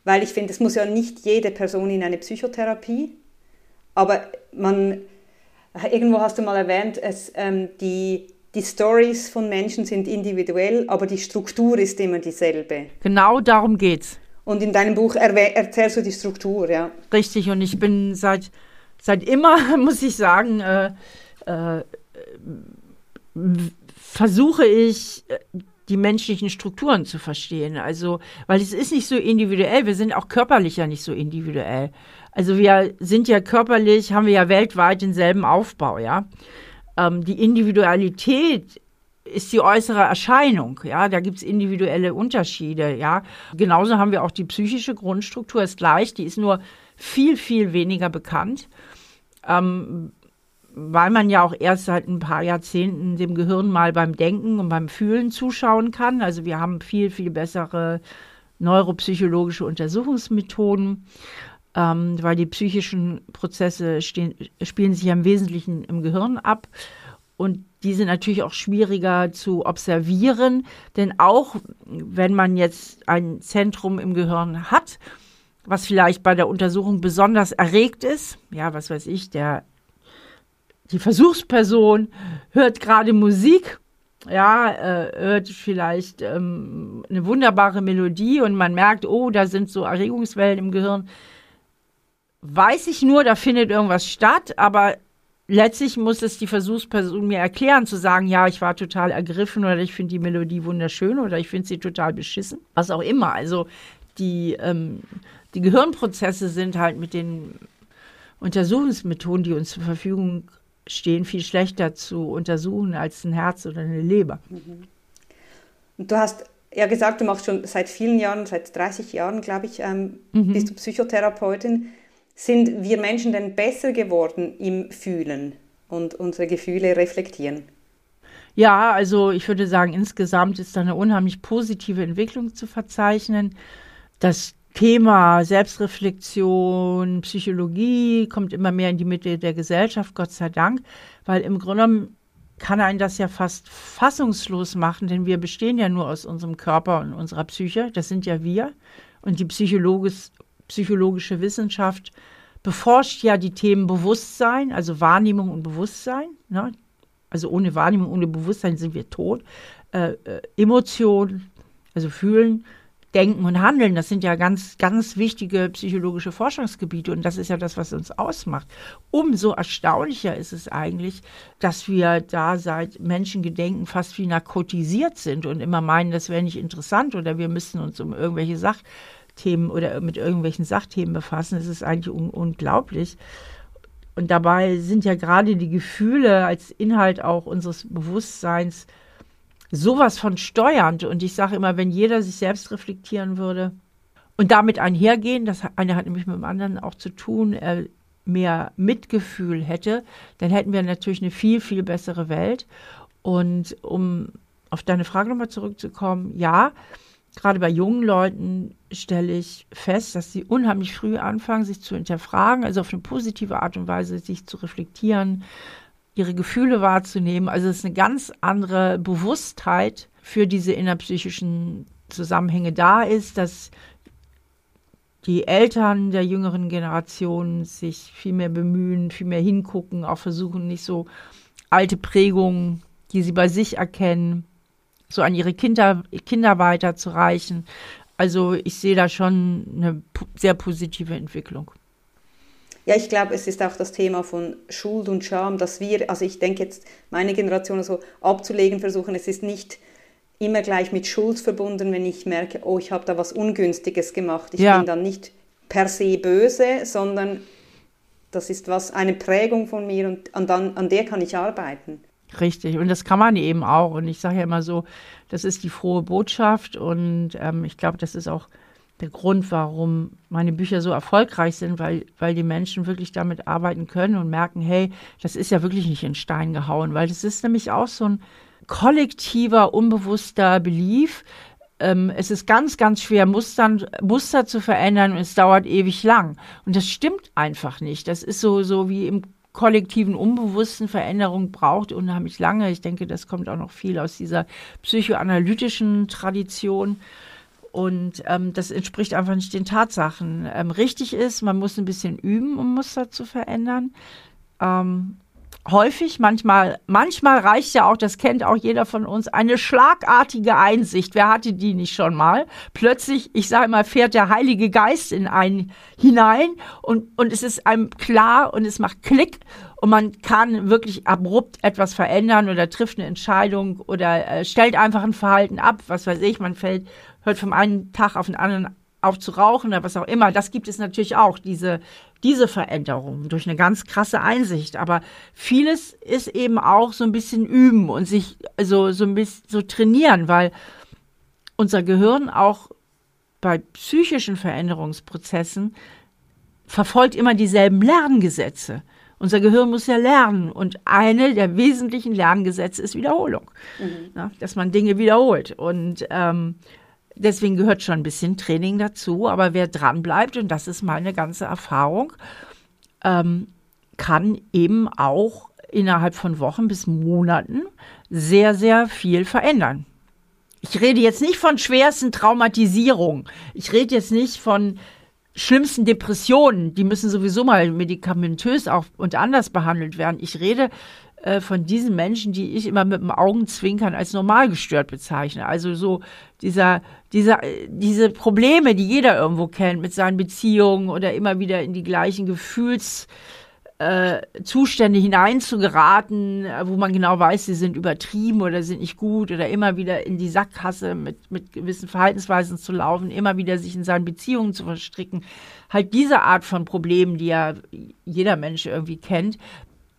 weil ich finde, es muss ja nicht jede Person in eine Psychotherapie, aber man, irgendwo hast du mal erwähnt, es, ähm, die, die Stories von Menschen sind individuell, aber die Struktur ist immer dieselbe. Genau darum geht's. Und in deinem Buch erzählst du die Struktur, ja. Richtig, und ich bin seit, seit immer, *laughs* muss ich sagen, äh, äh, versuche ich, die menschlichen Strukturen zu verstehen. Also, weil es ist nicht so individuell, wir sind auch körperlich ja nicht so individuell. Also wir sind ja körperlich, haben wir ja weltweit denselben Aufbau, ja. Ähm, die Individualität ist die äußere Erscheinung. Ja, da gibt es individuelle Unterschiede. Ja, genauso haben wir auch die psychische Grundstruktur ist gleich, die ist nur viel viel weniger bekannt, ähm, weil man ja auch erst seit ein paar Jahrzehnten dem Gehirn mal beim Denken und beim Fühlen zuschauen kann. Also wir haben viel viel bessere neuropsychologische Untersuchungsmethoden. Ähm, weil die psychischen Prozesse stehen, spielen sich ja im Wesentlichen im Gehirn ab. Und die sind natürlich auch schwieriger zu observieren, denn auch wenn man jetzt ein Zentrum im Gehirn hat, was vielleicht bei der Untersuchung besonders erregt ist, ja, was weiß ich, der die Versuchsperson hört gerade Musik, ja, äh, hört vielleicht ähm, eine wunderbare Melodie und man merkt, oh, da sind so Erregungswellen im Gehirn. Weiß ich nur, da findet irgendwas statt, aber letztlich muss es die Versuchsperson mir erklären, zu sagen, ja, ich war total ergriffen oder ich finde die Melodie wunderschön oder ich finde sie total beschissen. Was auch immer. Also die, ähm, die Gehirnprozesse sind halt mit den Untersuchungsmethoden, die uns zur Verfügung stehen, viel schlechter zu untersuchen als ein Herz oder eine Leber. Mhm. Und du hast ja gesagt, du machst schon seit vielen Jahren, seit 30 Jahren, glaube ich, ähm, mhm. bist du Psychotherapeutin. Sind wir Menschen denn besser geworden im Fühlen und unsere Gefühle reflektieren? Ja, also ich würde sagen, insgesamt ist da eine unheimlich positive Entwicklung zu verzeichnen. Das Thema Selbstreflexion, Psychologie kommt immer mehr in die Mitte der Gesellschaft, Gott sei Dank, weil im Grunde genommen kann einen das ja fast fassungslos machen, denn wir bestehen ja nur aus unserem Körper und unserer Psyche, das sind ja wir. Und die Psychologisch, psychologische Wissenschaft beforscht ja die Themen Bewusstsein, also Wahrnehmung und Bewusstsein. Ne? Also ohne Wahrnehmung, ohne Bewusstsein sind wir tot. Äh, äh, Emotionen, also fühlen, denken und handeln, das sind ja ganz, ganz wichtige psychologische Forschungsgebiete und das ist ja das, was uns ausmacht. Umso erstaunlicher ist es eigentlich, dass wir da seit Menschengedenken fast wie narkotisiert sind und immer meinen, das wäre nicht interessant oder wir müssten uns um irgendwelche Sachen Themen oder mit irgendwelchen Sachthemen befassen. Es ist eigentlich un unglaublich. Und dabei sind ja gerade die Gefühle als Inhalt auch unseres Bewusstseins sowas von steuernd. Und ich sage immer, wenn jeder sich selbst reflektieren würde und damit einhergehen, das eine hat nämlich mit dem anderen auch zu tun, er mehr Mitgefühl hätte, dann hätten wir natürlich eine viel, viel bessere Welt. Und um auf deine Frage nochmal zurückzukommen, ja, gerade bei jungen Leuten stelle ich fest, dass sie unheimlich früh anfangen, sich zu hinterfragen, also auf eine positive Art und Weise sich zu reflektieren, ihre Gefühle wahrzunehmen. Also es ist eine ganz andere Bewusstheit für diese innerpsychischen Zusammenhänge da ist, dass die Eltern der jüngeren Generation sich viel mehr bemühen, viel mehr hingucken, auch versuchen, nicht so alte Prägungen, die sie bei sich erkennen, so an ihre Kinder, Kinder weiterzureichen. Also ich sehe da schon eine sehr positive Entwicklung. Ja, ich glaube, es ist auch das Thema von Schuld und Scham, dass wir, also ich denke jetzt, meine Generation so abzulegen versuchen, es ist nicht immer gleich mit Schuld verbunden, wenn ich merke, oh, ich habe da was Ungünstiges gemacht. Ich ja. bin dann nicht per se böse, sondern das ist was, eine Prägung von mir und an, dann, an der kann ich arbeiten. Richtig, und das kann man eben auch. Und ich sage ja immer so, das ist die frohe Botschaft und ähm, ich glaube, das ist auch der Grund, warum meine Bücher so erfolgreich sind, weil, weil die Menschen wirklich damit arbeiten können und merken, hey, das ist ja wirklich nicht in Stein gehauen, weil das ist nämlich auch so ein kollektiver, unbewusster Belief. Ähm, es ist ganz, ganz schwer, Mustern, Muster zu verändern und es dauert ewig lang. Und das stimmt einfach nicht. Das ist so, so wie im kollektiven Unbewussten Veränderung braucht unheimlich lange. Ich denke, das kommt auch noch viel aus dieser psychoanalytischen Tradition. Und ähm, das entspricht einfach nicht den Tatsachen. Ähm, richtig ist, man muss ein bisschen üben, um Muster zu verändern. Ähm, häufig, manchmal, manchmal reicht ja auch, das kennt auch jeder von uns, eine schlagartige Einsicht. Wer hatte die nicht schon mal? Plötzlich, ich sage mal, fährt der Heilige Geist in einen hinein und, und es ist einem klar und es macht Klick und man kann wirklich abrupt etwas verändern oder trifft eine Entscheidung oder äh, stellt einfach ein Verhalten ab, was weiß ich, man fällt hört vom einen Tag auf den anderen auf zu rauchen oder was auch immer. Das gibt es natürlich auch, diese, diese Veränderung durch eine ganz krasse Einsicht. Aber vieles ist eben auch so ein bisschen üben und sich also so ein bisschen so trainieren, weil unser Gehirn auch bei psychischen Veränderungsprozessen verfolgt immer dieselben Lerngesetze. Unser Gehirn muss ja lernen und eine der wesentlichen Lerngesetze ist Wiederholung, mhm. ja, dass man Dinge wiederholt. Und ähm, Deswegen gehört schon ein bisschen Training dazu, aber wer dran bleibt, und das ist meine ganze Erfahrung, ähm, kann eben auch innerhalb von Wochen bis Monaten sehr, sehr viel verändern. Ich rede jetzt nicht von schwersten Traumatisierungen. Ich rede jetzt nicht von schlimmsten Depressionen. Die müssen sowieso mal medikamentös auch und anders behandelt werden. Ich rede äh, von diesen Menschen, die ich immer mit dem Augenzwinkern als normal gestört bezeichne. Also so dieser, dieser, diese Probleme, die jeder irgendwo kennt mit seinen Beziehungen oder immer wieder in die gleichen Gefühls äh, Zustände hineinzugeraten, äh, wo man genau weiß, sie sind übertrieben oder sind nicht gut oder immer wieder in die Sackgasse mit, mit gewissen Verhaltensweisen zu laufen, immer wieder sich in seinen Beziehungen zu verstricken. Halt diese Art von Problemen, die ja jeder Mensch irgendwie kennt,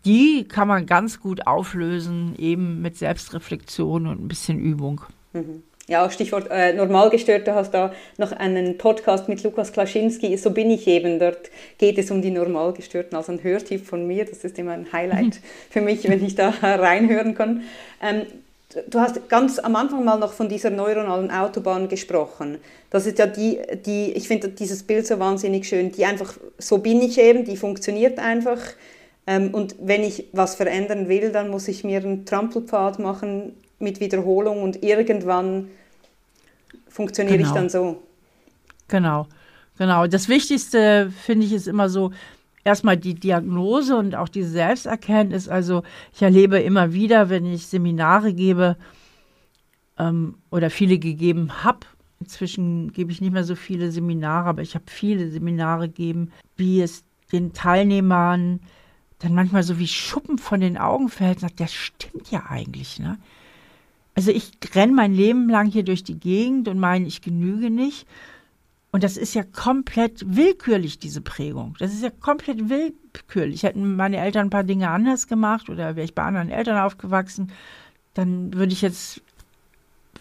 die kann man ganz gut auflösen, eben mit Selbstreflexion und ein bisschen Übung. Mhm. Ja, Stichwort äh, Normalgestört, du hast da noch einen Podcast mit Lukas Klaschinski, so bin ich eben, dort geht es um die Normalgestörten, also ein Hörtipp von mir, das ist immer ein Highlight mhm. *laughs* für mich, wenn ich da reinhören kann. Ähm, du hast ganz am Anfang mal noch von dieser neuronalen Autobahn gesprochen. Das ist ja die, die ich finde dieses Bild so wahnsinnig schön, die einfach, so bin ich eben, die funktioniert einfach, ähm, und wenn ich was verändern will, dann muss ich mir einen Trampelpfad machen mit Wiederholung und irgendwann funktioniere genau. ich dann so. Genau, genau. Das Wichtigste finde ich ist immer so, erstmal die Diagnose und auch die Selbsterkenntnis. Also ich erlebe immer wieder, wenn ich Seminare gebe ähm, oder viele gegeben habe, inzwischen gebe ich nicht mehr so viele Seminare, aber ich habe viele Seminare gegeben, wie es den Teilnehmern dann manchmal so wie Schuppen von den Augen fällt und sagt, das stimmt ja eigentlich, ne? Also ich renne mein Leben lang hier durch die Gegend und meine, ich genüge nicht. Und das ist ja komplett willkürlich, diese Prägung. Das ist ja komplett willkürlich. Hätten meine Eltern ein paar Dinge anders gemacht oder wäre ich bei anderen Eltern aufgewachsen, dann würde ich jetzt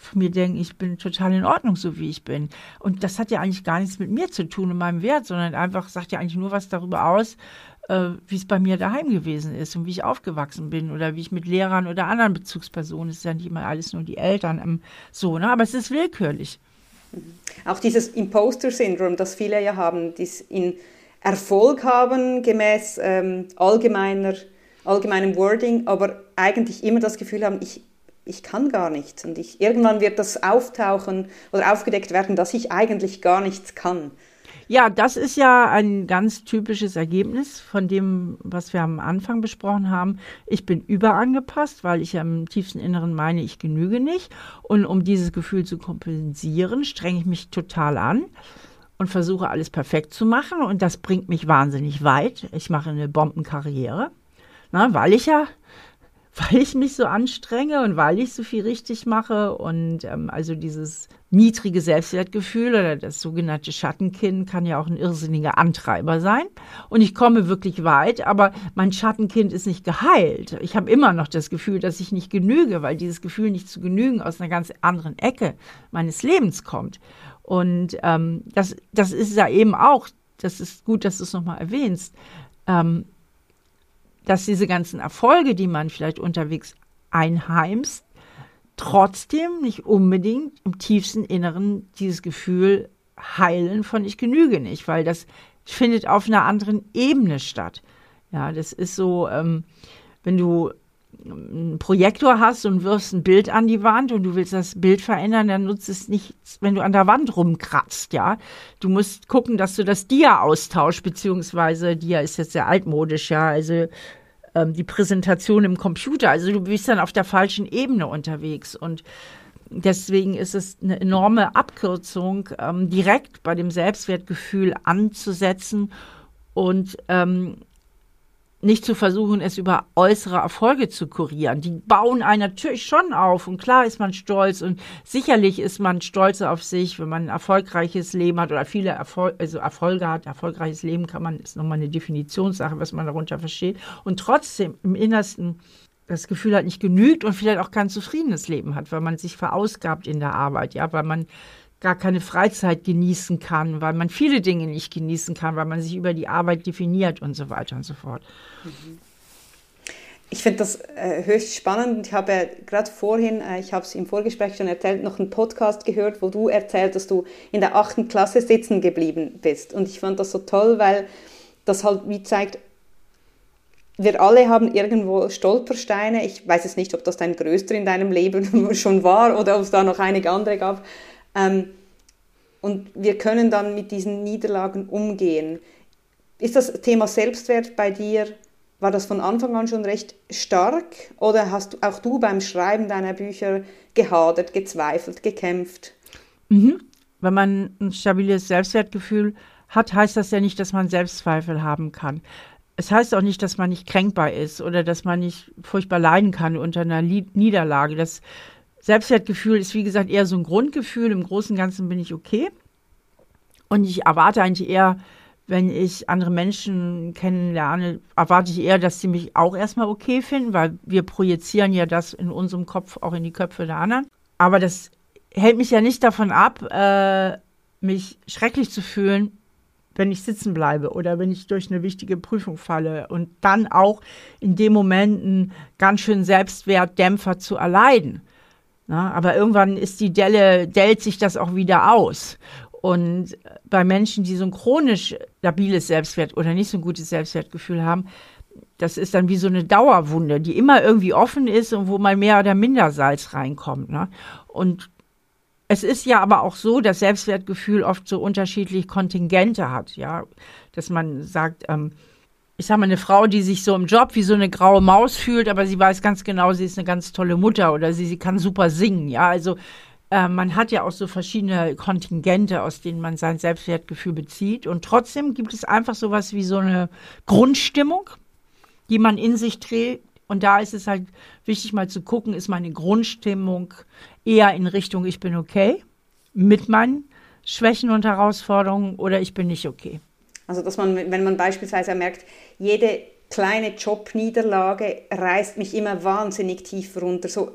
von mir denken, ich bin total in Ordnung, so wie ich bin. Und das hat ja eigentlich gar nichts mit mir zu tun und meinem Wert, sondern einfach sagt ja eigentlich nur was darüber aus, äh, wie es bei mir daheim gewesen ist und wie ich aufgewachsen bin oder wie ich mit Lehrern oder anderen Bezugspersonen, es ist ja nicht immer alles nur die Eltern, ähm, so, ne? aber es ist willkürlich. Mhm. Auch dieses Imposter-Syndrom, das viele ja haben, die in Erfolg haben gemäß ähm, allgemeiner, allgemeinem Wording, aber eigentlich immer das Gefühl haben, ich, ich kann gar nichts. Und ich, irgendwann wird das auftauchen oder aufgedeckt werden, dass ich eigentlich gar nichts kann. Ja, das ist ja ein ganz typisches Ergebnis von dem, was wir am Anfang besprochen haben. Ich bin überangepasst, weil ich im tiefsten Inneren meine, ich genüge nicht. Und um dieses Gefühl zu kompensieren, strenge ich mich total an und versuche alles perfekt zu machen. Und das bringt mich wahnsinnig weit. Ich mache eine Bombenkarriere, na, weil ich ja *laughs* weil ich mich so anstrenge und weil ich so viel richtig mache und ähm, also dieses niedrige Selbstwertgefühl oder das sogenannte Schattenkind kann ja auch ein irrsinniger Antreiber sein. Und ich komme wirklich weit, aber mein Schattenkind ist nicht geheilt. Ich habe immer noch das Gefühl, dass ich nicht genüge, weil dieses Gefühl nicht zu genügen aus einer ganz anderen Ecke meines Lebens kommt. Und ähm, das, das ist ja eben auch, das ist gut, dass du es nochmal erwähnst, ähm, dass diese ganzen Erfolge, die man vielleicht unterwegs einheimst, trotzdem nicht unbedingt im tiefsten Inneren dieses Gefühl heilen von ich genüge nicht, weil das findet auf einer anderen Ebene statt. Ja, das ist so, ähm, wenn du einen Projektor hast und wirfst ein Bild an die Wand und du willst das Bild verändern, dann nutzt es nichts, wenn du an der Wand rumkratzt, ja. Du musst gucken, dass du das Dia austauschst, beziehungsweise Dia ist jetzt sehr altmodisch, ja, also ähm, die Präsentation im Computer. Also du bist dann auf der falschen Ebene unterwegs und deswegen ist es eine enorme Abkürzung, ähm, direkt bei dem Selbstwertgefühl anzusetzen und ähm, nicht zu versuchen, es über äußere Erfolge zu kurieren. Die bauen einen natürlich schon auf und klar ist man stolz und sicherlich ist man stolz auf sich, wenn man ein erfolgreiches Leben hat oder viele Erfol also Erfolge hat. Erfolgreiches Leben kann man, ist nochmal eine Definitionssache, was man darunter versteht. Und trotzdem im Innersten das Gefühl hat, nicht genügt und vielleicht auch kein zufriedenes Leben hat, weil man sich verausgabt in der Arbeit, ja, weil man gar keine Freizeit genießen kann, weil man viele Dinge nicht genießen kann, weil man sich über die Arbeit definiert und so weiter und so fort. Ich finde das äh, höchst spannend. Ich habe gerade vorhin, äh, ich habe es im Vorgespräch schon erzählt, noch einen Podcast gehört, wo du erzählt, dass du in der achten Klasse sitzen geblieben bist. Und ich fand das so toll, weil das halt wie zeigt, wir alle haben irgendwo Stolpersteine. Ich weiß es nicht, ob das dein größter in deinem Leben *laughs* schon war oder ob es da noch einige andere gab. Ähm, und wir können dann mit diesen Niederlagen umgehen. Ist das Thema Selbstwert bei dir, war das von Anfang an schon recht stark oder hast auch du beim Schreiben deiner Bücher gehadert, gezweifelt, gekämpft? Mhm. Wenn man ein stabiles Selbstwertgefühl hat, heißt das ja nicht, dass man Selbstzweifel haben kann. Es heißt auch nicht, dass man nicht kränkbar ist oder dass man nicht furchtbar leiden kann unter einer Niederlage. Das Selbstwertgefühl ist, wie gesagt, eher so ein Grundgefühl. Im Großen und Ganzen bin ich okay. Und ich erwarte eigentlich eher, wenn ich andere Menschen kennenlerne, erwarte ich eher, dass sie mich auch erstmal okay finden, weil wir projizieren ja das in unserem Kopf auch in die Köpfe der anderen. Aber das hält mich ja nicht davon ab, äh, mich schrecklich zu fühlen, wenn ich sitzen bleibe oder wenn ich durch eine wichtige Prüfung falle und dann auch in dem Moment einen ganz schönen Selbstwertdämpfer zu erleiden. Na, aber irgendwann ist die Delle, dellt sich das auch wieder aus. Und bei Menschen, die so ein chronisch labiles Selbstwert oder nicht so ein gutes Selbstwertgefühl haben, das ist dann wie so eine Dauerwunde, die immer irgendwie offen ist und wo mal mehr oder minder Salz reinkommt. Ne? Und es ist ja aber auch so, dass Selbstwertgefühl oft so unterschiedlich Kontingente hat, ja, dass man sagt, ähm, ich sag mal, eine Frau, die sich so im Job wie so eine graue Maus fühlt, aber sie weiß ganz genau, sie ist eine ganz tolle Mutter oder sie, sie kann super singen. Ja, also äh, man hat ja auch so verschiedene Kontingente, aus denen man sein Selbstwertgefühl bezieht. Und trotzdem gibt es einfach sowas wie so eine Grundstimmung, die man in sich trägt. Und da ist es halt wichtig, mal zu gucken, ist meine Grundstimmung eher in Richtung, ich bin okay mit meinen Schwächen und Herausforderungen oder ich bin nicht okay. Also dass man, wenn man beispielsweise merkt, jede kleine Jobniederlage reißt mich immer wahnsinnig tief runter, so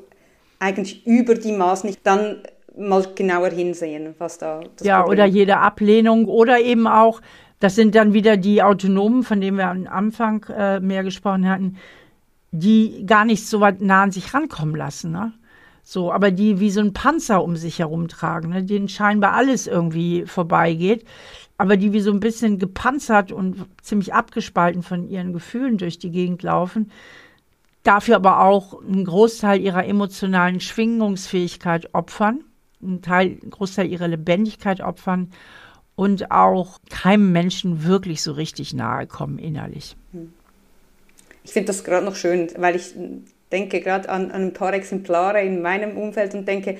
eigentlich über die Maßen, dann mal genauer hinsehen, was da das Ja, Problem. oder jede Ablehnung oder eben auch, das sind dann wieder die Autonomen, von denen wir am Anfang äh, mehr gesprochen hatten, die gar nicht so weit nah an sich rankommen lassen, ne? So, aber die wie so ein Panzer um sich herumtragen, ne, denen scheinbar alles irgendwie vorbeigeht, aber die wie so ein bisschen gepanzert und ziemlich abgespalten von ihren Gefühlen durch die Gegend laufen, dafür aber auch einen Großteil ihrer emotionalen Schwingungsfähigkeit opfern, einen, Teil, einen Großteil ihrer Lebendigkeit opfern und auch keinem Menschen wirklich so richtig nahe kommen innerlich. Ich finde das gerade noch schön, weil ich denke gerade an, an ein paar Exemplare in meinem Umfeld und denke,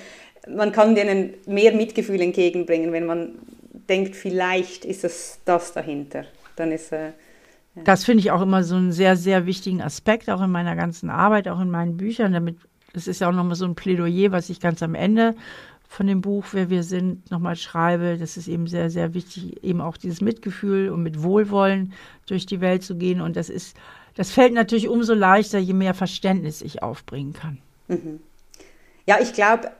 man kann denen mehr Mitgefühl entgegenbringen, wenn man denkt, vielleicht ist es das dahinter. Dann ist äh, ja. Das finde ich auch immer so einen sehr, sehr wichtigen Aspekt, auch in meiner ganzen Arbeit, auch in meinen Büchern. Damit, das ist ja auch nochmal so ein Plädoyer, was ich ganz am Ende von dem Buch, wer wir sind, nochmal schreibe. Das ist eben sehr, sehr wichtig, eben auch dieses Mitgefühl und mit Wohlwollen durch die Welt zu gehen. Und das ist das fällt natürlich umso leichter, je mehr Verständnis ich aufbringen kann. Mhm. Ja, ich glaube,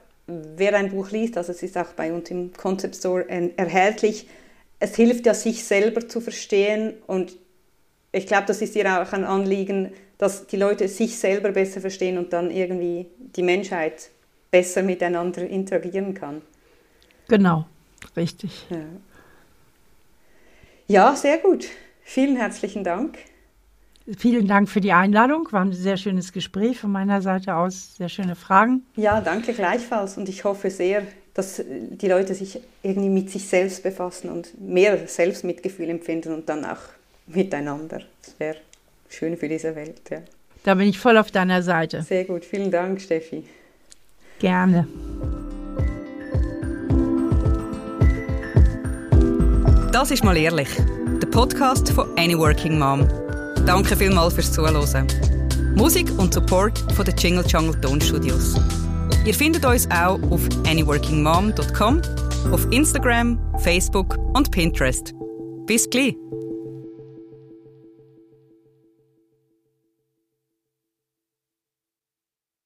wer ein Buch liest, also es ist auch bei uns im Concept Store erhältlich, es hilft ja, sich selber zu verstehen und ich glaube, das ist dir auch ein Anliegen, dass die Leute sich selber besser verstehen und dann irgendwie die Menschheit besser miteinander interagieren kann. Genau, richtig. Ja, ja sehr gut. Vielen herzlichen Dank. Vielen Dank für die Einladung. War ein sehr schönes Gespräch von meiner Seite aus. Sehr schöne Fragen. Ja, danke gleichfalls. Und ich hoffe sehr, dass die Leute sich irgendwie mit sich selbst befassen und mehr Selbstmitgefühl empfinden und dann auch miteinander. Das wäre schön für diese Welt. Ja. Da bin ich voll auf deiner Seite. Sehr gut. Vielen Dank, Steffi. Gerne. Das ist mal ehrlich. Der Podcast von Any Working Mom. Danke vielmals fürs Zuhören. Musik und Support von den Jingle Jungle Tonstudios. Ihr findet uns auch auf anyworkingmom.com, auf Instagram, Facebook und Pinterest. Bis gleich!